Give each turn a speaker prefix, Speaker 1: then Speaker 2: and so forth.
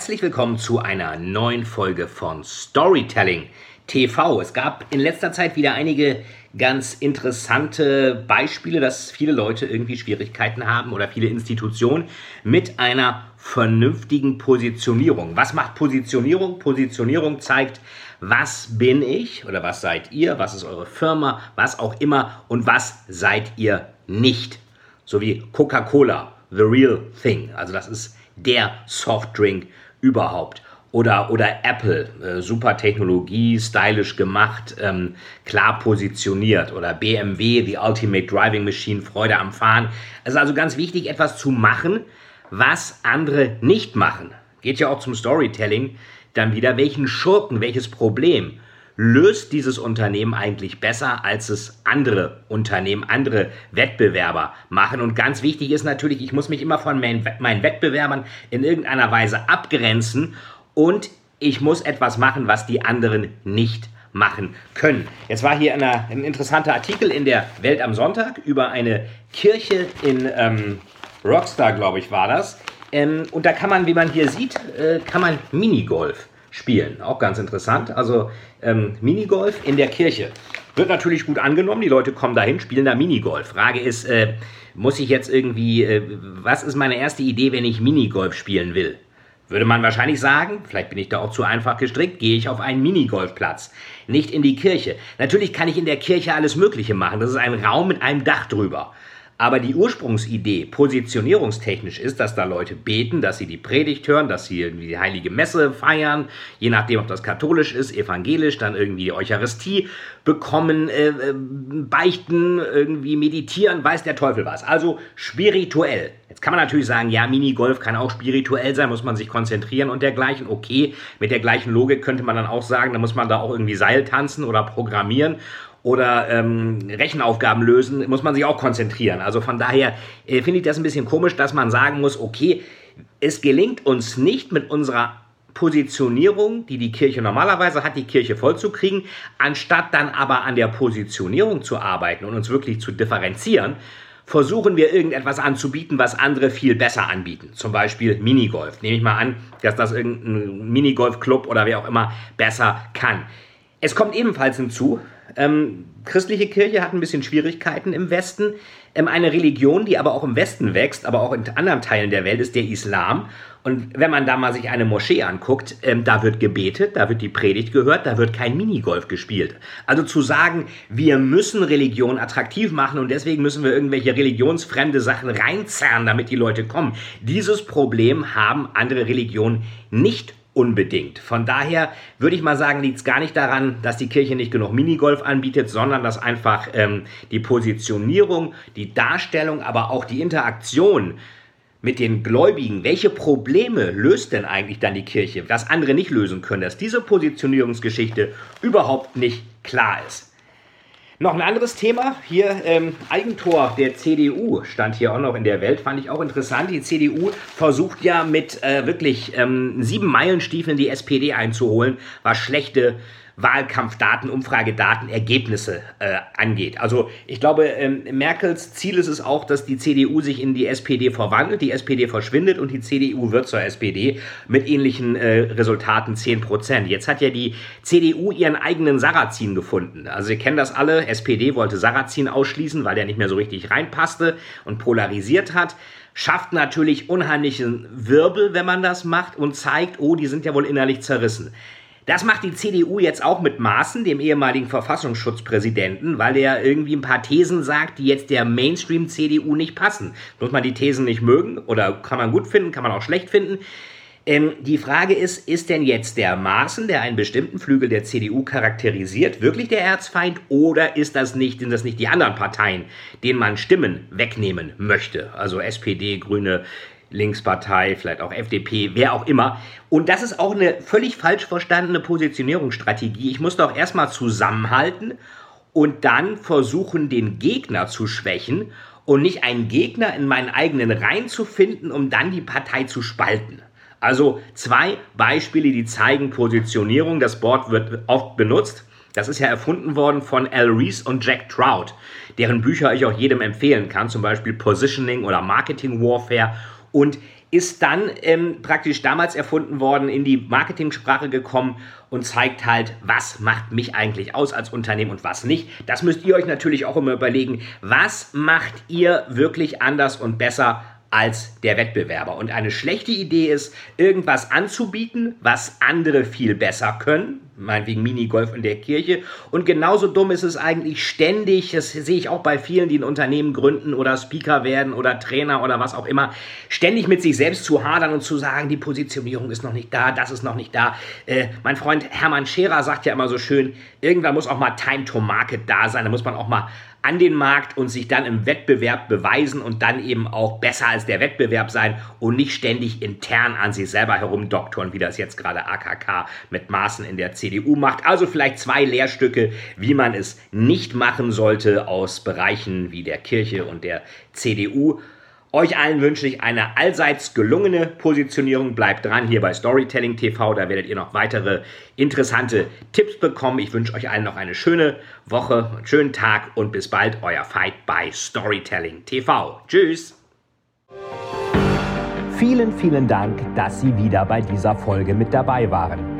Speaker 1: Herzlich willkommen zu einer neuen Folge von Storytelling TV. Es gab in letzter Zeit wieder einige ganz interessante Beispiele, dass viele Leute irgendwie Schwierigkeiten haben oder viele Institutionen mit einer vernünftigen Positionierung. Was macht Positionierung? Positionierung zeigt, was bin ich oder was seid ihr, was ist eure Firma, was auch immer und was seid ihr nicht. So wie Coca-Cola, the real thing. Also das ist der Softdrink überhaupt. Oder, oder Apple, äh, super Technologie, stylisch gemacht, ähm, klar positioniert. Oder BMW, the Ultimate Driving Machine, Freude am Fahren. Es ist also ganz wichtig, etwas zu machen, was andere nicht machen. Geht ja auch zum Storytelling dann wieder, welchen Schurken, welches Problem löst dieses Unternehmen eigentlich besser, als es andere Unternehmen, andere Wettbewerber machen. Und ganz wichtig ist natürlich, ich muss mich immer von meinen Wettbewerbern in irgendeiner Weise abgrenzen und ich muss etwas machen, was die anderen nicht machen können. Jetzt war hier eine, ein interessanter Artikel in der Welt am Sonntag über eine Kirche in ähm, Rockstar, glaube ich, war das. Ähm, und da kann man, wie man hier sieht, äh, kann man Minigolf spielen. Auch ganz interessant. Also ähm, Minigolf in der Kirche. Wird natürlich gut angenommen. Die Leute kommen dahin, spielen da Minigolf. Frage ist, äh, muss ich jetzt irgendwie, äh, was ist meine erste Idee, wenn ich Minigolf spielen will? Würde man wahrscheinlich sagen, vielleicht bin ich da auch zu einfach gestrickt, gehe ich auf einen Minigolfplatz, nicht in die Kirche. Natürlich kann ich in der Kirche alles Mögliche machen. Das ist ein Raum mit einem Dach drüber. Aber die Ursprungsidee positionierungstechnisch ist, dass da Leute beten, dass sie die Predigt hören, dass sie die heilige Messe feiern, je nachdem, ob das katholisch ist, evangelisch, dann irgendwie die Eucharistie bekommen, äh, äh, beichten, irgendwie meditieren, weiß der Teufel was. Also spirituell. Jetzt kann man natürlich sagen, ja, Minigolf kann auch spirituell sein, muss man sich konzentrieren und dergleichen. Okay, mit der gleichen Logik könnte man dann auch sagen, da muss man da auch irgendwie Seil tanzen oder programmieren oder ähm, Rechenaufgaben lösen, muss man sich auch konzentrieren. Also von daher äh, finde ich das ein bisschen komisch, dass man sagen muss, okay, es gelingt uns nicht mit unserer Positionierung, die die Kirche normalerweise hat, die Kirche vollzukriegen, anstatt dann aber an der Positionierung zu arbeiten und uns wirklich zu differenzieren, versuchen wir irgendetwas anzubieten, was andere viel besser anbieten. Zum Beispiel Minigolf. Nehme ich mal an, dass das irgendein Minigolfclub oder wer auch immer besser kann. Es kommt ebenfalls hinzu, ähm, christliche Kirche hat ein bisschen Schwierigkeiten im Westen. Ähm, eine Religion, die aber auch im Westen wächst, aber auch in anderen Teilen der Welt, ist der Islam. Und wenn man da mal sich eine Moschee anguckt, ähm, da wird gebetet, da wird die Predigt gehört, da wird kein Minigolf gespielt. Also zu sagen, wir müssen Religion attraktiv machen und deswegen müssen wir irgendwelche religionsfremde Sachen reinzerren, damit die Leute kommen. Dieses Problem haben andere Religionen nicht unbedingt. Von daher würde ich mal sagen, liegt es gar nicht daran, dass die Kirche nicht genug Minigolf anbietet, sondern dass einfach ähm, die Positionierung, die Darstellung, aber auch die Interaktion mit den Gläubigen, welche Probleme löst denn eigentlich dann die Kirche, was andere nicht lösen können, dass diese Positionierungsgeschichte überhaupt nicht klar ist. Noch ein anderes Thema. Hier ähm, Eigentor der CDU stand hier auch noch in der Welt. Fand ich auch interessant. Die CDU versucht ja mit äh, wirklich ähm, sieben Meilenstiefeln die SPD einzuholen, was schlechte Wahlkampfdaten, Umfragedaten, Ergebnisse äh, angeht. Also ich glaube, ähm, Merkels Ziel ist es auch, dass die CDU sich in die SPD verwandelt, die SPD verschwindet und die CDU wird zur SPD mit ähnlichen äh, Resultaten 10 Prozent. Jetzt hat ja die CDU ihren eigenen Sarrazin gefunden. Also ihr kennt das alle, SPD wollte Sarrazin ausschließen, weil der nicht mehr so richtig reinpasste und polarisiert hat schafft natürlich unheimlichen Wirbel, wenn man das macht und zeigt, oh, die sind ja wohl innerlich zerrissen. Das macht die CDU jetzt auch mit Maaßen, dem ehemaligen Verfassungsschutzpräsidenten, weil er irgendwie ein paar Thesen sagt, die jetzt der Mainstream-CDU nicht passen. Muss man die Thesen nicht mögen oder kann man gut finden, kann man auch schlecht finden. Ähm, die Frage ist, ist denn jetzt der Maaßen, der einen bestimmten Flügel der CDU charakterisiert, wirklich der Erzfeind oder ist das nicht, sind das nicht die anderen Parteien, denen man Stimmen wegnehmen möchte? Also SPD, Grüne, Linkspartei, vielleicht auch FDP, wer auch immer. Und das ist auch eine völlig falsch verstandene Positionierungsstrategie. Ich muss doch erstmal zusammenhalten und dann versuchen, den Gegner zu schwächen und nicht einen Gegner in meinen eigenen Reihen zu finden, um dann die Partei zu spalten. Also zwei Beispiele, die zeigen Positionierung. Das Wort wird oft benutzt. Das ist ja erfunden worden von Al Reese und Jack Trout, deren Bücher ich auch jedem empfehlen kann, zum Beispiel Positioning oder Marketing Warfare. Und ist dann ähm, praktisch damals erfunden worden, in die Marketingsprache gekommen und zeigt halt, was macht mich eigentlich aus als Unternehmen und was nicht. Das müsst ihr euch natürlich auch immer überlegen, was macht ihr wirklich anders und besser als der Wettbewerber. Und eine schlechte Idee ist, irgendwas anzubieten, was andere viel besser können, meinetwegen Minigolf in der Kirche. Und genauso dumm ist es eigentlich ständig, das sehe ich auch bei vielen, die ein Unternehmen gründen oder Speaker werden oder Trainer oder was auch immer, ständig mit sich selbst zu hadern und zu sagen, die Positionierung ist noch nicht da, das ist noch nicht da. Äh, mein Freund Hermann Scherer sagt ja immer so schön, irgendwann muss auch mal Time to Market da sein, da muss man auch mal an den Markt und sich dann im Wettbewerb beweisen und dann eben auch besser als der Wettbewerb sein und nicht ständig intern an sich selber herumdoktoren, wie das jetzt gerade AKK mit Maßen in der CDU macht. Also vielleicht zwei Lehrstücke, wie man es nicht machen sollte aus Bereichen wie der Kirche und der CDU. Euch allen wünsche ich eine allseits gelungene Positionierung. Bleibt dran hier bei Storytelling TV, da werdet ihr noch weitere interessante Tipps bekommen. Ich wünsche euch allen noch eine schöne Woche, einen schönen Tag und bis bald, euer Fight bei Storytelling TV. Tschüss!
Speaker 2: Vielen, vielen Dank, dass Sie wieder bei dieser Folge mit dabei waren.